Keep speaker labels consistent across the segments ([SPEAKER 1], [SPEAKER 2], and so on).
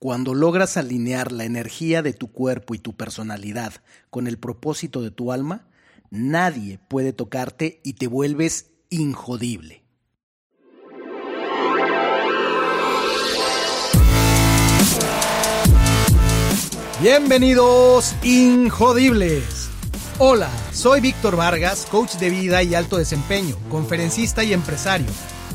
[SPEAKER 1] Cuando logras alinear la energía de tu cuerpo y tu personalidad con el propósito de tu alma, nadie puede tocarte y te vuelves injodible. Bienvenidos, Injodibles. Hola, soy Víctor Vargas, coach de vida y alto desempeño, conferencista y empresario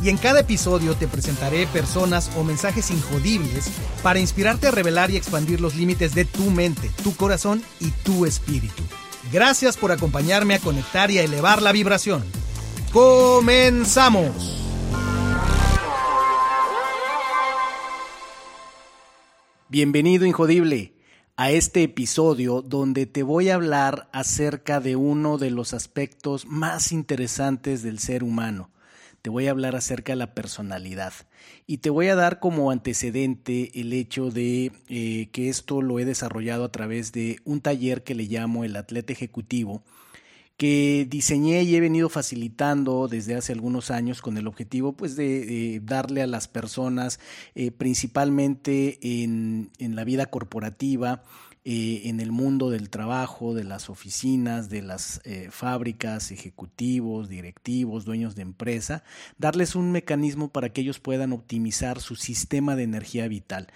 [SPEAKER 1] y en cada episodio te presentaré personas o mensajes injodibles para inspirarte a revelar y expandir los límites de tu mente, tu corazón y tu espíritu. Gracias por acompañarme a conectar y a elevar la vibración. ¡Comenzamos! Bienvenido, Injodible, a este episodio donde te voy a hablar acerca de uno de los aspectos más interesantes del ser humano, te voy a hablar acerca de la personalidad. Y te voy a dar como antecedente el hecho de eh, que esto lo he desarrollado a través de un taller que le llamo el atleta ejecutivo que diseñé y he venido facilitando desde hace algunos años con el objetivo pues de, darle a las personas eh, principalmente en, en la vida corporativa eh, en el mundo del trabajo, de las oficinas, de las eh, fábricas, ejecutivos, directivos, dueños de empresa, darles un mecanismo para que ellos puedan optimizar su sistema de energía vital,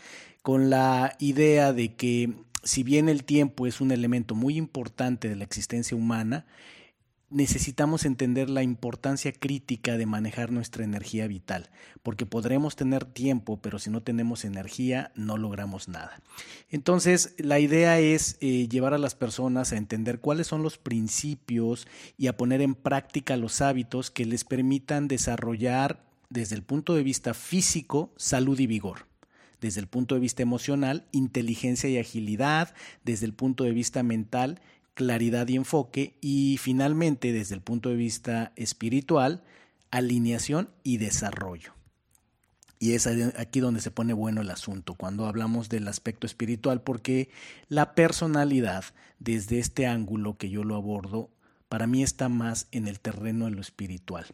[SPEAKER 1] con la idea de que si bien el tiempo es un elemento muy importante de la existencia humana, necesitamos entender la importancia crítica de manejar nuestra energía vital, porque podremos tener tiempo, pero si no tenemos energía no logramos nada. Entonces, la idea es eh, llevar a las personas a entender cuáles son los principios y a poner en práctica los hábitos que les permitan desarrollar desde el punto de vista físico salud y vigor desde el punto de vista emocional, inteligencia y agilidad, desde el punto de vista mental, claridad y enfoque y finalmente desde el punto de vista espiritual, alineación y desarrollo. Y es aquí donde se pone bueno el asunto, cuando hablamos del aspecto espiritual, porque la personalidad, desde este ángulo que yo lo abordo, para mí está más en el terreno de lo espiritual.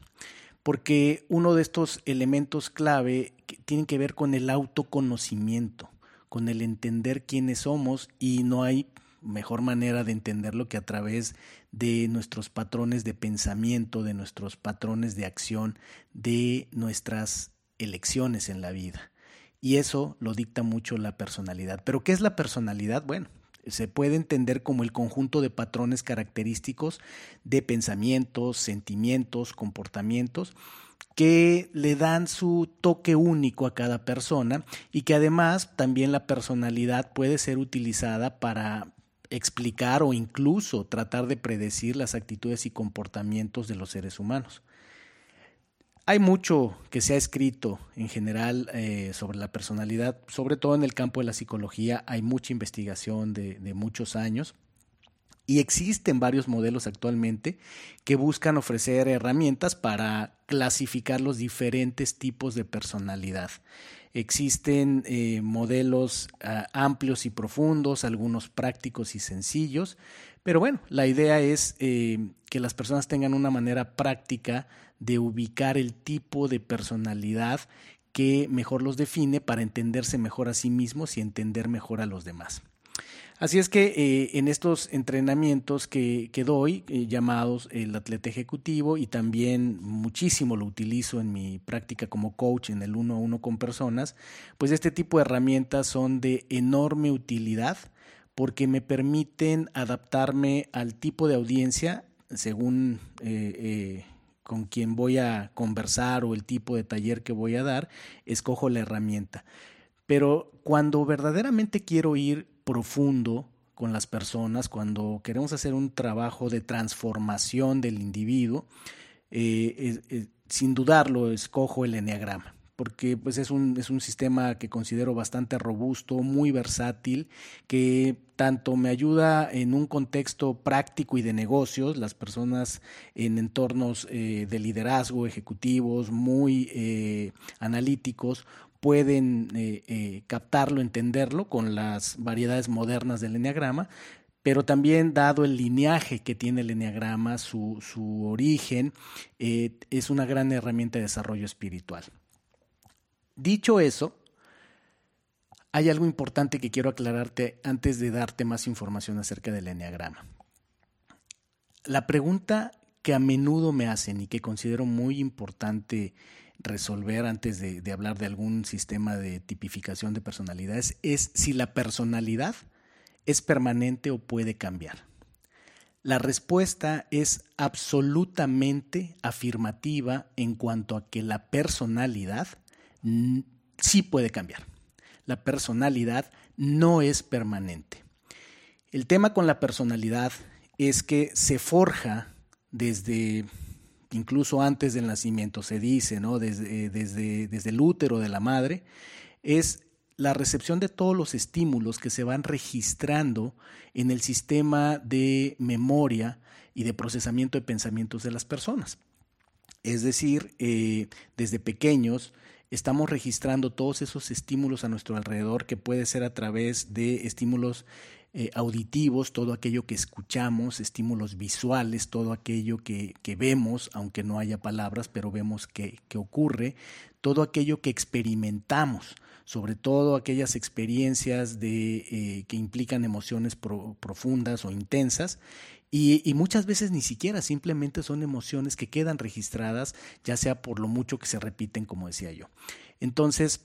[SPEAKER 1] Porque uno de estos elementos clave tiene que ver con el autoconocimiento, con el entender quiénes somos y no hay mejor manera de entenderlo que a través de nuestros patrones de pensamiento, de nuestros patrones de acción, de nuestras elecciones en la vida. Y eso lo dicta mucho la personalidad. ¿Pero qué es la personalidad? Bueno, se puede entender como el conjunto de patrones característicos de pensamientos, sentimientos, comportamientos que le dan su toque único a cada persona y que además también la personalidad puede ser utilizada para explicar o incluso tratar de predecir las actitudes y comportamientos de los seres humanos. Hay mucho que se ha escrito en general eh, sobre la personalidad, sobre todo en el campo de la psicología, hay mucha investigación de, de muchos años y existen varios modelos actualmente que buscan ofrecer herramientas para clasificar los diferentes tipos de personalidad. Existen eh, modelos ah, amplios y profundos, algunos prácticos y sencillos, pero bueno, la idea es eh, que las personas tengan una manera práctica de ubicar el tipo de personalidad que mejor los define para entenderse mejor a sí mismos y entender mejor a los demás. Así es que eh, en estos entrenamientos que, doy, eh, llamados el atleta ejecutivo, y también muchísimo lo utilizo en mi práctica como coach en el uno a uno con personas, pues este tipo de herramientas son de enorme utilidad porque me permiten adaptarme al tipo de audiencia según eh, con quien voy a conversar o el tipo de taller que voy a dar, escojo la herramienta. Pero cuando verdaderamente quiero ir profundo con las personas, cuando queremos hacer un trabajo de transformación del individuo, eh, sin dudarlo escojo el enneagrama porque pues es un, es un sistema que considero bastante robusto, muy versátil, que tanto me ayuda en un contexto práctico y de negocios, las personas en entornos eh, de liderazgo, ejecutivos, muy eh, analíticos, pueden eh, captarlo, entenderlo con las variedades modernas del enneagrama, pero también dado el lineaje que tiene el enneagrama, su, su origen, es una gran herramienta de desarrollo espiritual. Dicho eso, hay algo importante que quiero aclararte antes de darte más información acerca del enneagrama. La pregunta que a menudo me hacen y que considero muy importante resolver antes de, de, hablar de algún sistema de tipificación de personalidades es si la personalidad es permanente o puede cambiar. La respuesta es absolutamente afirmativa en cuanto a que la personalidad sí puede cambiar. La personalidad no es permanente. El tema con la personalidad es que se forja desde incluso antes del nacimiento, se dice, ¿no? Desde, desde, desde el útero de la madre, es la recepción de todos los estímulos que se van registrando en el sistema de memoria y de procesamiento de pensamientos de las personas. Es decir, eh, desde pequeños estamos registrando todos esos estímulos a nuestro alrededor, que puede ser a través de estímulos eh, auditivos, todo aquello que escuchamos, estímulos visuales, todo aquello que, vemos, aunque no haya palabras, pero vemos que, ocurre, todo aquello que experimentamos, sobre todo aquellas experiencias de, eh, que implican emociones profundas o intensas, y, muchas veces ni siquiera, simplemente son emociones que quedan registradas, ya sea por lo mucho que se repiten, como decía yo. Entonces,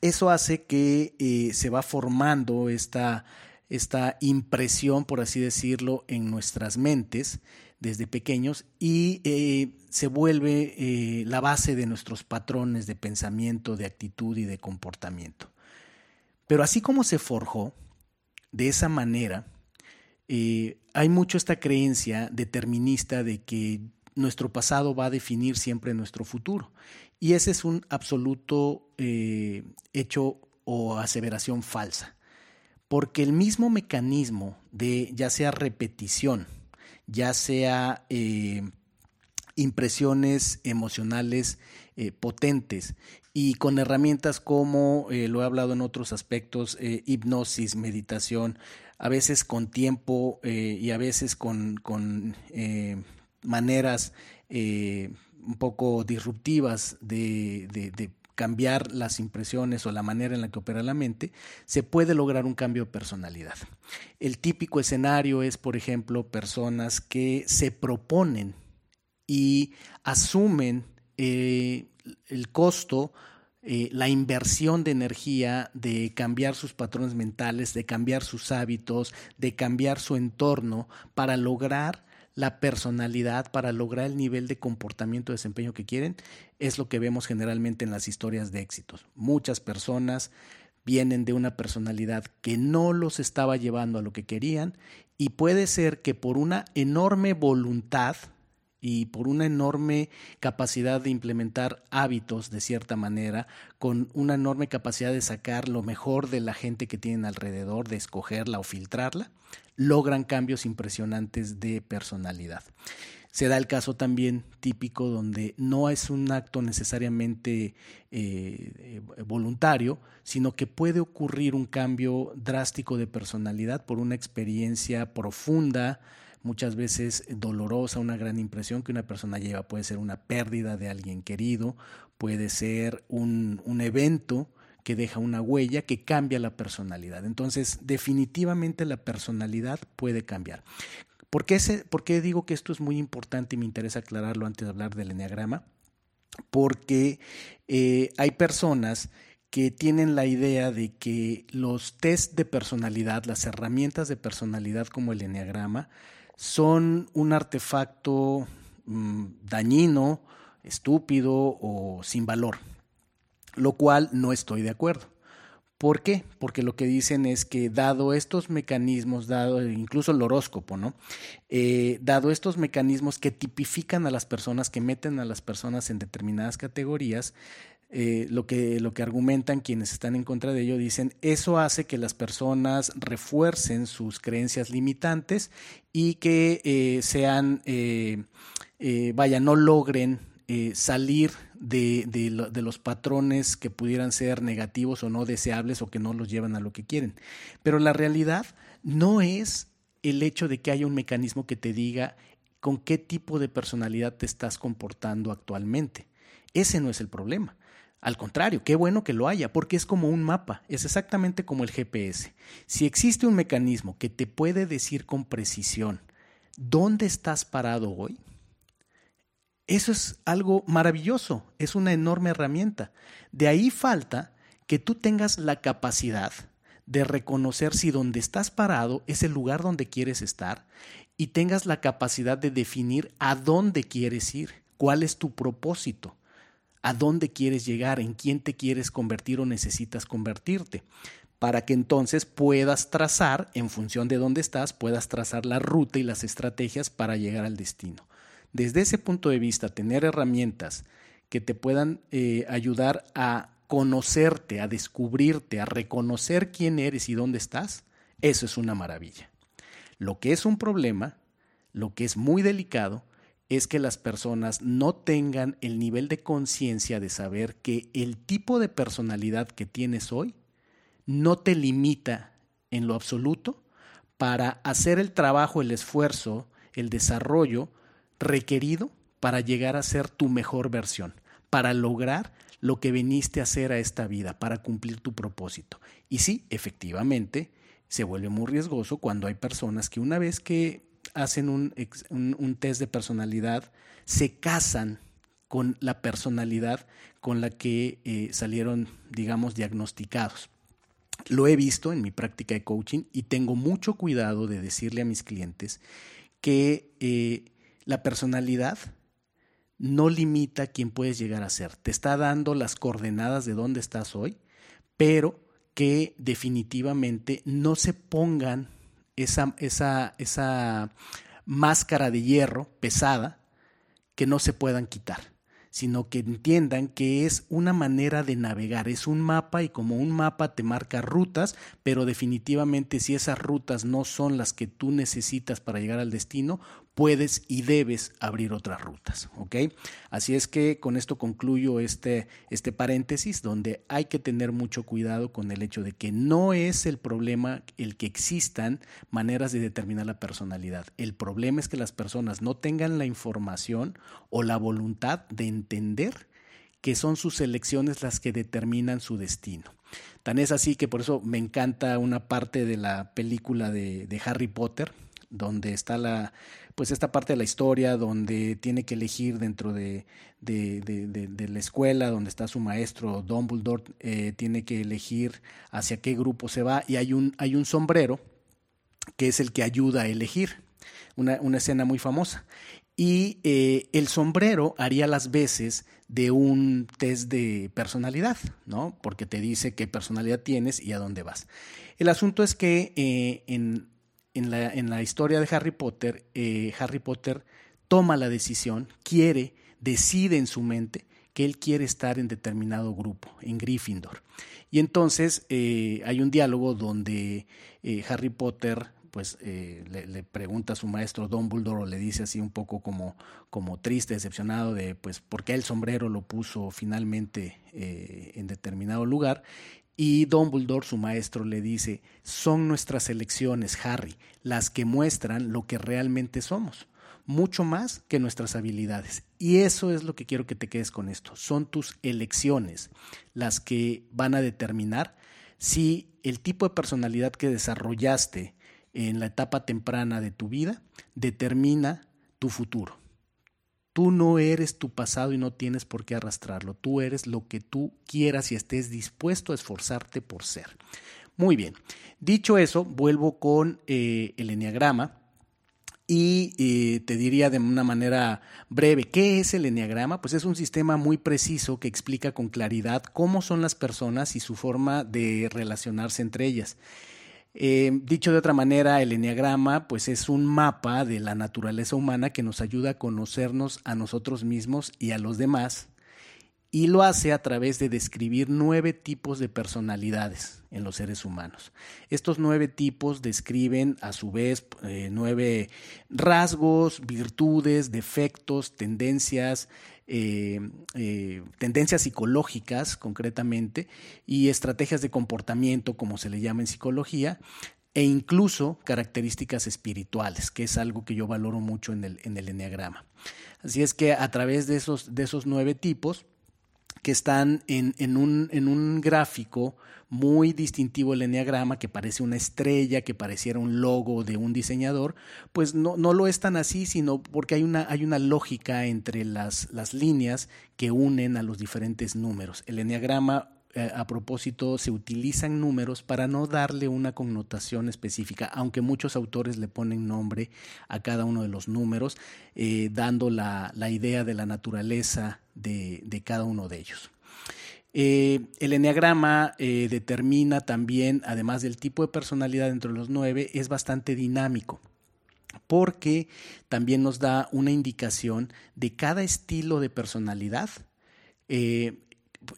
[SPEAKER 1] eso hace que eh, se va formando esta, esta impresión, por así decirlo, en nuestras mentes desde pequeños y eh, se vuelve eh, la base de nuestros patrones de pensamiento, de actitud y de comportamiento. Pero así como se forjó, de esa manera, eh, hay mucho esta creencia determinista de que nuestro pasado va a definir siempre nuestro futuro. Y ese es un absoluto hecho o aseveración falsa. Porque el mismo mecanismo de ya sea repetición, ya sea eh, impresiones emocionales potentes y con herramientas como, lo he hablado en otros aspectos, hipnosis, meditación, a veces con tiempo eh, y a veces con, eh, maneras eh, un poco disruptivas de, cambiar las impresiones o la manera en la que opera la mente, se puede lograr un cambio de personalidad. El típico escenario es, por ejemplo, personas que se proponen y asumen el costo eh, la inversión de energía, de cambiar sus patrones mentales, de cambiar sus hábitos, de cambiar su entorno para lograr la personalidad, para lograr el nivel de comportamiento, de desempeño que quieren, es lo que vemos generalmente en las historias de éxitos. Muchas personas vienen de una personalidad que no los estaba llevando a lo que querían y puede ser que por una enorme voluntad y por una enorme capacidad de implementar hábitos de cierta manera, con una enorme capacidad de sacar lo mejor de la gente que tienen alrededor, de escogerla o filtrarla, logran cambios impresionantes de personalidad. Se da el caso también típico donde no es un acto necesariamente eh, voluntario, sino que puede ocurrir un cambio drástico de personalidad por una experiencia profunda, muchas veces dolorosa, una gran impresión que una persona lleva. Puede ser una pérdida de alguien querido, puede ser un, evento que deja una huella que cambia la personalidad. Entonces, definitivamente la personalidad puede cambiar. ¿Por qué, ¿Por qué, digo que esto es muy importante y me interesa aclararlo antes de hablar del enneagrama? Porque eh, hay personas que tienen la idea de que los test de personalidad, las herramientas de personalidad como el enneagrama, son un artefacto mm, dañino, estúpido o sin valor, lo cual no estoy de acuerdo. ¿Por qué? Porque lo que dicen es que dado estos mecanismos, dado incluso el horóscopo, ¿no? Eh, dado estos mecanismos que tipifican a las personas, que meten a las personas en determinadas categorías, eh, lo, que, lo que argumentan quienes están en contra de ello, dicen, eso hace que las personas refuercen sus creencias limitantes y que eh, sean, eh, vaya, no logren salir de, de, los patrones que pudieran ser negativos o no deseables o que no los llevan a lo que quieren. Pero la realidad no es el hecho de que haya un mecanismo que te diga con qué tipo de personalidad te estás comportando actualmente. Ese no es el problema. Al contrario, qué bueno que lo haya, porque es como un mapa, es exactamente como el GPS. Si existe un mecanismo que te puede decir con precisión dónde estás parado hoy, eso es algo maravilloso, es una enorme herramienta. De ahí falta que tú tengas la capacidad de reconocer si donde estás parado es el lugar donde quieres estar y tengas la capacidad de definir a dónde quieres ir, cuál es tu propósito a dónde quieres llegar, en quién te quieres convertir o necesitas convertirte, para que entonces puedas trazar, en función de dónde estás, puedas trazar la ruta y las estrategias para llegar al destino. Desde ese punto de vista, tener herramientas que te puedan eh, ayudar a conocerte, a descubrirte, a reconocer quién eres y dónde estás, eso es una maravilla. Lo que es un problema, lo que es muy delicado, es que las personas no tengan el nivel de conciencia de saber que el tipo de personalidad que tienes hoy no te limita en lo absoluto para hacer el trabajo, el esfuerzo, el desarrollo requerido para llegar a ser tu mejor versión, para lograr lo que viniste a hacer a esta vida, para cumplir tu propósito. Y sí, efectivamente, se vuelve muy riesgoso cuando hay personas que una vez que hacen un, test de personalidad, se casan con la personalidad con la que eh, salieron, digamos, diagnosticados. Lo he visto en mi práctica de coaching y tengo mucho cuidado de decirle a mis clientes que eh, la personalidad no limita quién puedes llegar a ser. Te está dando las coordenadas de dónde estás hoy, pero que definitivamente no se pongan esa, esa, esa máscara de hierro pesada que no se puedan quitar sino que entiendan que es una manera de navegar, es un mapa y como un mapa te marca rutas, pero definitivamente si esas rutas no son las que tú necesitas para llegar al destino, puedes y debes abrir otras rutas, ¿ok? Así es que con esto concluyo este, este paréntesis donde hay que tener mucho cuidado con el hecho de que no es el problema el que existan maneras de determinar la personalidad. El problema es que las personas no tengan la información o la voluntad de entender que son sus elecciones las que determinan su destino. Tan es así que por eso me encanta una parte de la película de, de Harry Potter, donde está la, pues esta parte de la historia donde tiene que elegir dentro de, de, la escuela, donde está su maestro Dumbledore, eh, tiene que elegir hacia qué grupo se va y hay un, hay un sombrero que es el que ayuda a elegir, una, una escena muy famosa. Y eh, el sombrero haría las veces de un test de personalidad, ¿no? Porque te dice qué personalidad tienes y a dónde vas. El asunto es que eh, en, en la, en la historia de Harry Potter, eh, Harry Potter toma la decisión, quiere, decide en su mente que él quiere estar en determinado grupo, en Gryffindor. Y entonces eh, hay un diálogo donde eh, Harry Potter pues le, pregunta a su maestro Dumbledore o le dice así un poco como, como triste, decepcionado de pues por qué el sombrero lo puso finalmente en determinado lugar y Dumbledore, su maestro, le dice, son nuestras elecciones, Harry, las que muestran lo que realmente somos, mucho más que nuestras habilidades. Y eso es lo que quiero que te quedes con esto. Son tus elecciones las que van a determinar si el tipo de personalidad que desarrollaste en la etapa temprana de tu vida determina tu futuro. Tú no eres tu pasado y no tienes por qué arrastrarlo. Tú eres lo que tú quieras y estés dispuesto a esforzarte por ser. Muy bien. Dicho eso, vuelvo con eh, el enneagrama. Y eh, te diría de una manera breve, ¿qué es el enneagrama? Pues es un sistema muy preciso que explica con claridad cómo son las personas y su forma de relacionarse entre ellas. Eh, dicho de otra manera, el enneagrama pues es un mapa de la naturaleza humana que nos ayuda a conocernos a nosotros mismos y a los demás y lo hace a través de describir nueve tipos de personalidades en los seres humanos. Estos nueve tipos describen a su vez eh, nueve rasgos, virtudes, defectos, tendencias, eh, eh, tendencias psicológicas concretamente y estrategias de comportamiento, como se le llama en psicología, e incluso características espirituales, que es algo que yo valoro mucho en el, en el enneagrama. Así es que a través de esos, de esos nueve tipos, que están en, en, un, en un gráfico muy distintivo el enneagrama, que parece una estrella, que pareciera un logo de un diseñador, pues no, no lo es tan así, sino porque hay una, hay una lógica entre las, las líneas que unen a los diferentes números. El enneagrama eh, a propósito, se utilizan números para no darle una connotación específica, aunque muchos autores le ponen nombre a cada uno de los números, eh, dando la, la, idea de la naturaleza de, de cada uno de ellos. Eh, el enneagrama determina también, además del tipo de personalidad entre los nueve, es bastante dinámico porque también nos da una indicación de cada estilo de personalidad.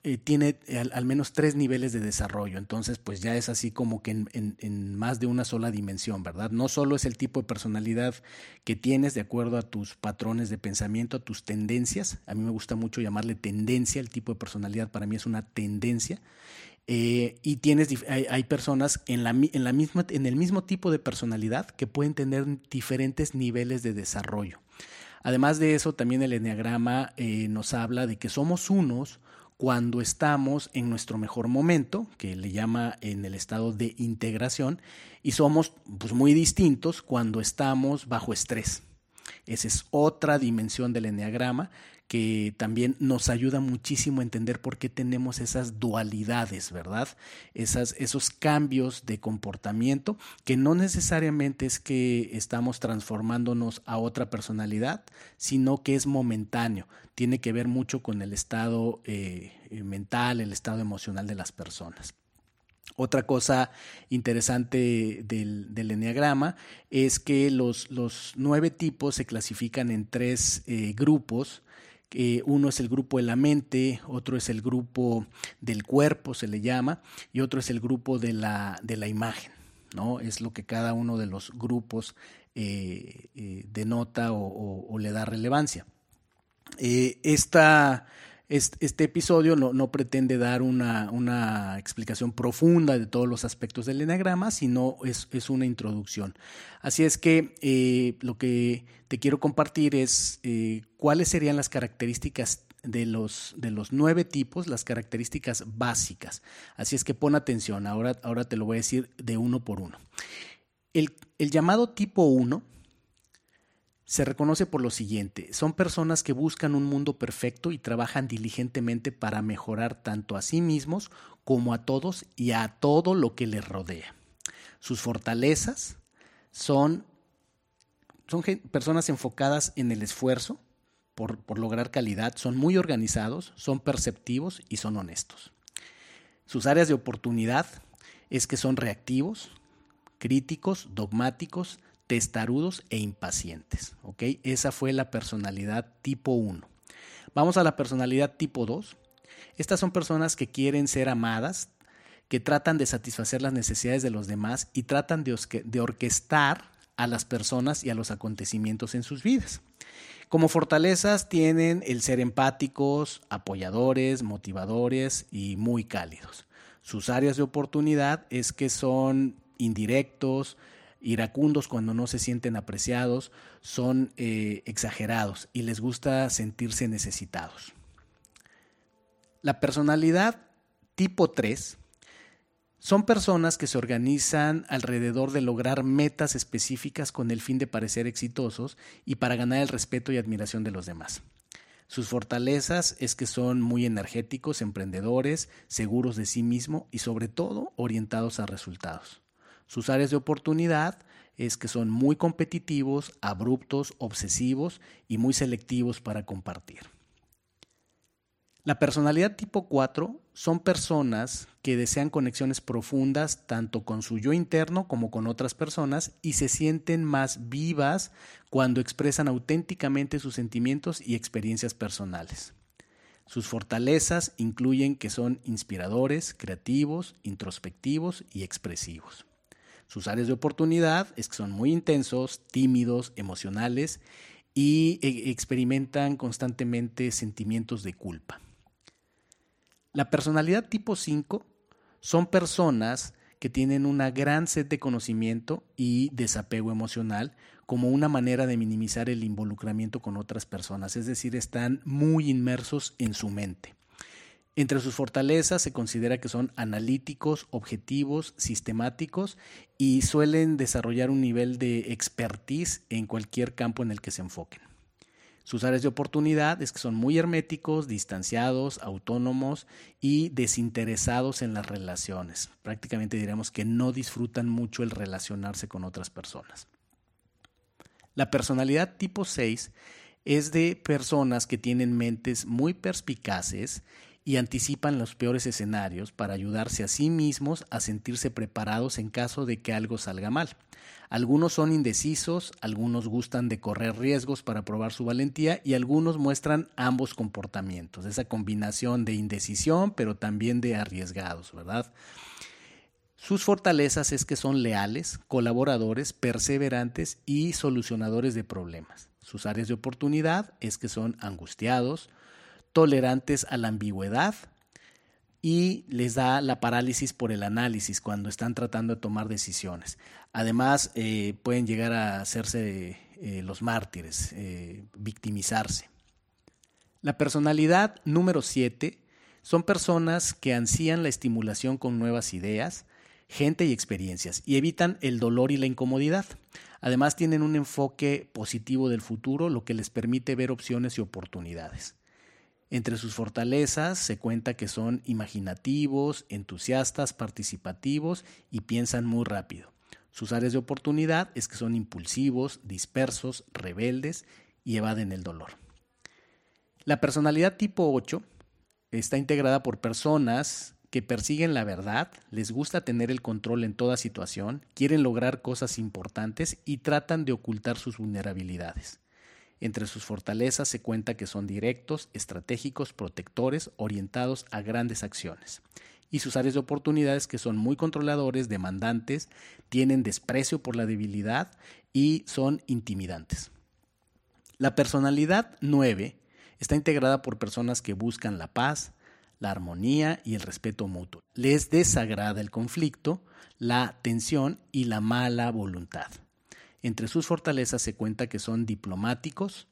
[SPEAKER 1] Eh, tiene al, menos tres niveles de desarrollo, entonces pues ya es así como que en, más de una sola dimensión, ¿verdad? No solo es el tipo de personalidad que tienes de acuerdo a tus patrones de pensamiento, a tus tendencias, a mí me gusta mucho llamarle tendencia, el tipo de personalidad para mí es una tendencia, eh, y tienes, hay, personas en, la, en, la misma, en el mismo tipo de personalidad que pueden tener diferentes niveles de desarrollo. Además de eso, también el enneagrama eh, nos habla de que somos unos cuando estamos en nuestro mejor momento, que le llama en el estado de integración, y somos pues, muy distintos cuando estamos bajo estrés. Esa es otra dimensión del enneagrama que también nos ayuda muchísimo a entender por qué tenemos esas dualidades, ¿verdad? Esas, esos cambios de comportamiento que no necesariamente es que estamos transformándonos a otra personalidad, sino que es momentáneo. Tiene que ver mucho con el estado eh, mental, el estado emocional de las personas. Otra cosa interesante del, del enneagrama es que los, los, nueve tipos se clasifican en tres eh, grupos uno es el grupo de la mente, otro es el grupo del cuerpo, se le llama, y otro es el grupo de la, de la imagen. ¿no? Es lo que cada uno de los grupos eh, eh, denota o, le da relevancia. Eh, esta este, episodio no, pretende dar una, explicación profunda de todos los aspectos del enagrama, sino es, una introducción. Así es que eh, lo que te quiero compartir es eh, cuáles serían las características de los, nueve tipos, las características básicas. Así es que pon atención, ahora, ahora te lo voy a decir de uno por uno. El, el llamado tipo 1 se reconoce por lo siguiente, son personas que buscan un mundo perfecto y trabajan diligentemente para mejorar tanto a sí mismos como a todos y a todo lo que les rodea. Sus fortalezas son, son personas enfocadas en el esfuerzo por, por lograr calidad, son muy organizados, son perceptivos y son honestos. Sus áreas de oportunidad es que son reactivos, críticos, dogmáticos, testarudos e impacientes. ¿ok? Esa fue la personalidad tipo 1. Vamos a la personalidad tipo 2. Estas son personas que quieren ser amadas, que tratan de satisfacer las necesidades de los demás y tratan de, de orquestar a las personas y a los acontecimientos en sus vidas. Como fortalezas tienen el ser empáticos, apoyadores, motivadores y muy cálidos. Sus áreas de oportunidad es que son indirectos, iracundos cuando no se sienten apreciados, son eh, exagerados y les gusta sentirse necesitados. La personalidad tipo 3 son personas que se organizan alrededor de lograr metas específicas con el fin de parecer exitosos y para ganar el respeto y admiración de los demás. Sus fortalezas es que son muy energéticos, emprendedores, seguros de sí mismo y sobre todo orientados a resultados. Sus áreas de oportunidad es que son muy competitivos, abruptos, obsesivos y muy selectivos para compartir. La personalidad tipo 4 son personas que desean conexiones profundas tanto con su yo interno como con otras personas y se sienten más vivas cuando expresan auténticamente sus sentimientos y experiencias personales. Sus fortalezas incluyen que son inspiradores, creativos, introspectivos y expresivos. Sus áreas de oportunidad es que son muy intensos, tímidos, emocionales y e, experimentan constantemente sentimientos de culpa. La personalidad tipo 5 son personas que tienen una gran sed de conocimiento y desapego emocional como una manera de minimizar el involucramiento con otras personas, es decir, están muy inmersos en su mente. Entre sus fortalezas se considera que son analíticos, objetivos, sistemáticos y suelen desarrollar un nivel de expertise en cualquier campo en el que se enfoquen. Sus áreas de oportunidad es que son muy herméticos, distanciados, autónomos y desinteresados en las relaciones. Prácticamente diremos que no disfrutan mucho el relacionarse con otras personas. La personalidad tipo 6 es de personas que tienen mentes muy perspicaces y anticipan los peores escenarios para ayudarse a sí mismos a sentirse preparados en caso de que algo salga mal. Algunos son indecisos, algunos gustan de correr riesgos para probar su valentía y algunos muestran ambos comportamientos, esa combinación de indecisión pero también de arriesgados, ¿verdad? Sus fortalezas es que son leales, colaboradores, perseverantes y solucionadores de problemas. Sus áreas de oportunidad es que son angustiados, tolerantes a la ambigüedad y les da la parálisis por el análisis cuando están tratando de tomar decisiones. Además, eh, pueden llegar a hacerse eh, los mártires, eh, victimizarse. La personalidad número 7 son personas que ansían la estimulación con nuevas ideas, gente y experiencias y evitan el dolor y la incomodidad. Además tienen un enfoque positivo del futuro, lo que les permite ver opciones y oportunidades. Entre sus fortalezas se cuenta que son imaginativos, entusiastas, participativos y piensan muy rápido. Sus áreas de oportunidad es que son impulsivos, dispersos, rebeldes y evaden el dolor. La personalidad tipo 8 está integrada por personas que persiguen la verdad, les gusta tener el control en toda situación, quieren lograr cosas importantes y tratan de ocultar sus vulnerabilidades. Entre sus fortalezas se cuenta que son directos, estratégicos, protectores, orientados a grandes acciones. Y sus áreas de oportunidades que son muy controladores, demandantes, tienen desprecio por la debilidad y son intimidantes. La personalidad 9 está integrada por personas que buscan la paz, la armonía y el respeto mutuo. Les desagrada el conflicto, la tensión y la mala voluntad. Entre sus fortalezas se cuenta que son diplomáticos,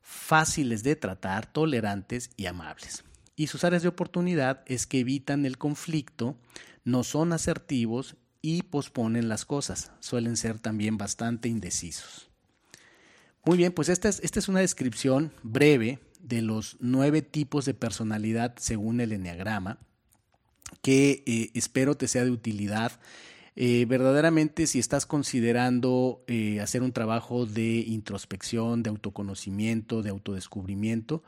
[SPEAKER 1] fáciles de tratar, tolerantes y amables. Y sus áreas de oportunidad es que evitan el conflicto, no son asertivos y posponen las cosas. Suelen ser también bastante indecisos. Muy bien, pues esta es, una descripción breve de los nueve tipos de personalidad según el Enneagrama, que eh, espero te sea de utilidad eh, verdaderamente si estás considerando eh, hacer un trabajo de introspección, de autoconocimiento, de autodescubrimiento,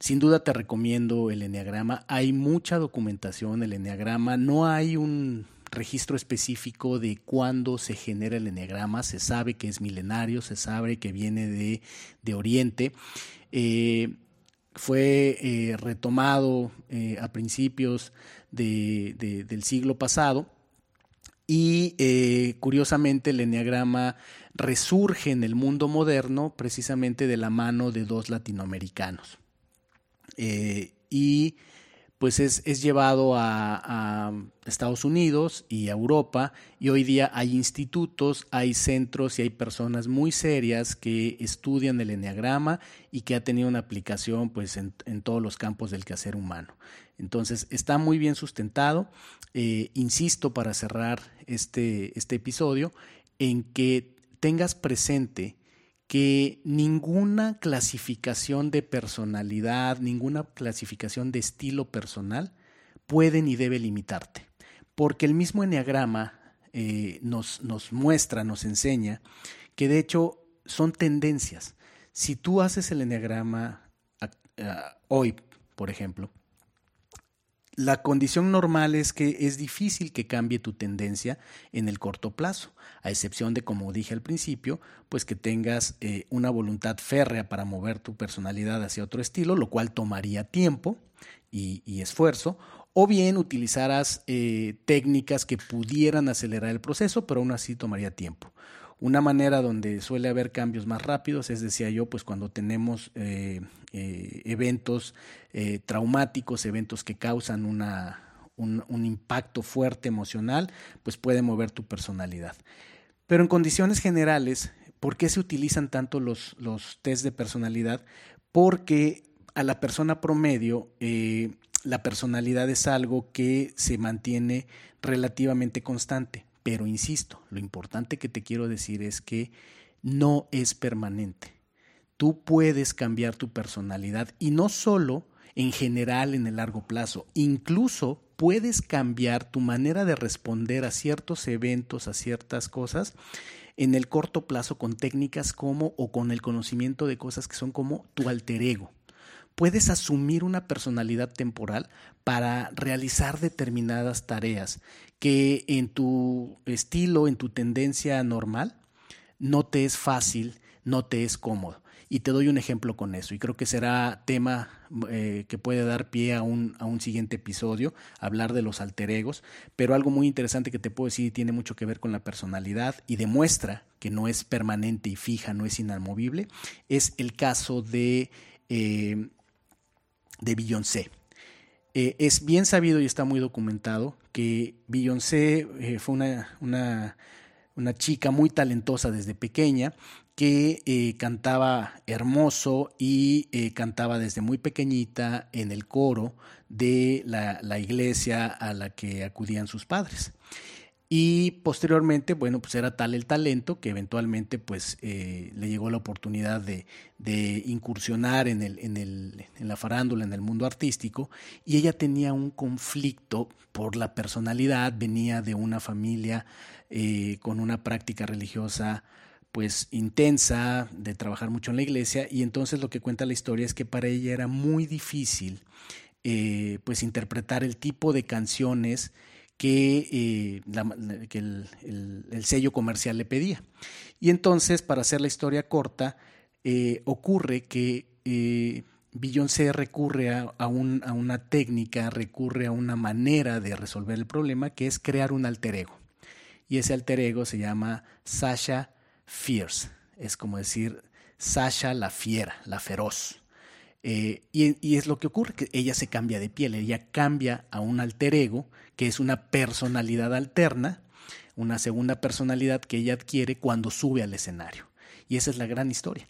[SPEAKER 1] sin duda te recomiendo el Enneagrama. Hay mucha documentación, el Enneagrama, no hay un registro específico de cuándo se genera el Enneagrama, se sabe que es milenario, se sabe que viene de, de Oriente. Eh, fue retomado a principios del siglo pasado y eh, curiosamente el enneagrama resurge en el mundo moderno precisamente de la mano de dos latinoamericanos. Eh, y pues es, llevado a, Estados Unidos y a Europa y hoy día hay institutos, hay centros y hay personas muy serias que estudian el enneagrama y que ha tenido una aplicación pues en, todos los campos del quehacer humano. Entonces está muy bien sustentado. Eh, insisto para cerrar este, este episodio en que tengas presente que ninguna clasificación de personalidad, ninguna clasificación de estilo personal puede ni debe limitarte, porque el mismo enneagrama eh, nos, nos muestra, nos enseña que de hecho son tendencias. Si tú haces el enneagrama hoy, por ejemplo, la condición normal es que es difícil que cambie tu tendencia en el corto plazo, a excepción de, como dije al principio, pues que tengas eh, una voluntad férrea para mover tu personalidad hacia otro estilo, lo cual tomaría tiempo y, esfuerzo, o bien utilizaras eh, técnicas que pudieran acelerar el proceso, pero aún así tomaría tiempo. Una manera donde suele haber cambios más rápidos es, decía yo, pues cuando tenemos eh, eh, eventos eh, traumáticos, eventos que causan una, un, impacto fuerte emocional, pues puede mover tu personalidad. Pero en condiciones generales, ¿por qué se utilizan tanto los, los test de personalidad? Porque a la persona promedio la personalidad es algo que se mantiene relativamente constante. Pero insisto, lo importante que te quiero decir es que no es permanente. Tú puedes cambiar tu personalidad y no solo en general en el largo plazo, incluso puedes cambiar tu manera de responder a ciertos eventos, a ciertas cosas en el corto plazo con técnicas como o con el conocimiento de cosas que son como tu alter ego puedes asumir una personalidad temporal para realizar determinadas tareas que en tu estilo, en tu tendencia normal, no te es fácil, no te es cómodo. Y te doy un ejemplo con eso. Y creo que será tema eh, que puede dar pie a un, a un siguiente episodio, hablar de los alter egos. Pero algo muy interesante que te puedo decir tiene mucho que ver con la personalidad y demuestra que no es permanente y fija, no es inamovible, es el caso de eh, de Beyoncé. Eh, es bien sabido y está muy documentado que Beyoncé eh, fue una, una, chica muy talentosa desde pequeña que eh, cantaba hermoso y cantaba desde muy pequeñita en el coro de la, la iglesia a la que acudían sus padres. Y posteriormente, bueno, pues era tal el talento que eventualmente pues eh, le llegó la oportunidad de, incursionar en, el, en, el, en la farándula, en el mundo artístico, y ella tenía un conflicto por la personalidad, venía de una familia eh, con una práctica religiosa pues intensa, de trabajar mucho en la iglesia, y entonces lo que cuenta la historia es que para ella era muy difícil eh, pues interpretar el tipo de canciones que, eh, el, sello comercial le pedía. Y entonces, para hacer la historia corta, eh, ocurre que eh, Beyoncé recurre a, a, una técnica, recurre a una manera de resolver el problema, que es crear un alter ego. Y ese alter ego se llama Sasha Fierce. Es como decir Sasha la fiera, la feroz. y, y, es lo que ocurre, que ella se cambia de piel, ella cambia a un alter ego que es una personalidad alterna, una segunda personalidad que ella adquiere cuando sube al escenario. Y esa es la gran historia.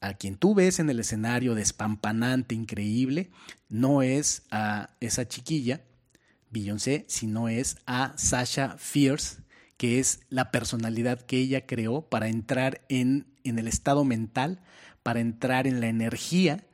[SPEAKER 1] A quien tú ves en el escenario despampanante, increíble, no es a esa chiquilla, Beyoncé, sino es a Sasha Fierce, que es la personalidad que ella creó para entrar en, en el estado mental, para entrar en la energía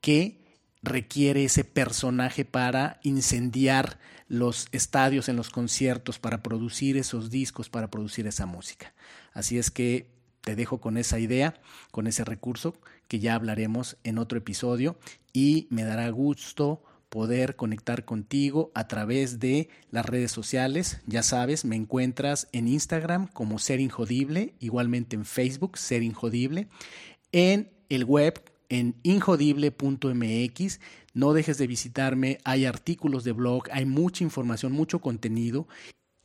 [SPEAKER 1] que requiere ese personaje para incendiar los estadios en los conciertos, para producir esos discos, para producir esa música. Así es que te dejo con esa idea, con ese recurso que ya hablaremos en otro episodio y me dará gusto poder conectar contigo a través de las redes sociales. Ya sabes, me encuentras en Instagram como Ser Injodible, igualmente en Facebook, Ser Injodible, en el web en injodible.mx. No dejes de visitarme, hay artículos de blog, hay mucha información, mucho contenido.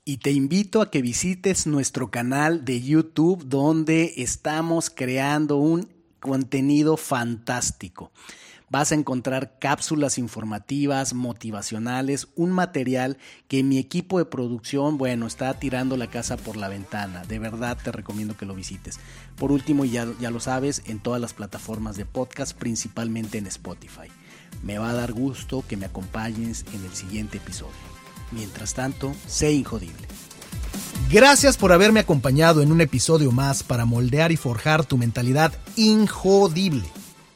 [SPEAKER 1] Y te invito a que visites nuestro canal de YouTube donde estamos creando un contenido fantástico vas a encontrar cápsulas informativas, motivacionales, un material que mi equipo de producción, bueno, está tirando la casa por la ventana. De verdad te recomiendo que lo visites. Por último, ya, ya lo sabes, en todas las plataformas de podcast, principalmente en Spotify. Me va a dar gusto que me acompañes en el siguiente episodio. Mientras tanto, sé injodible. Gracias por haberme acompañado en un episodio más para moldear y forjar tu mentalidad injodible.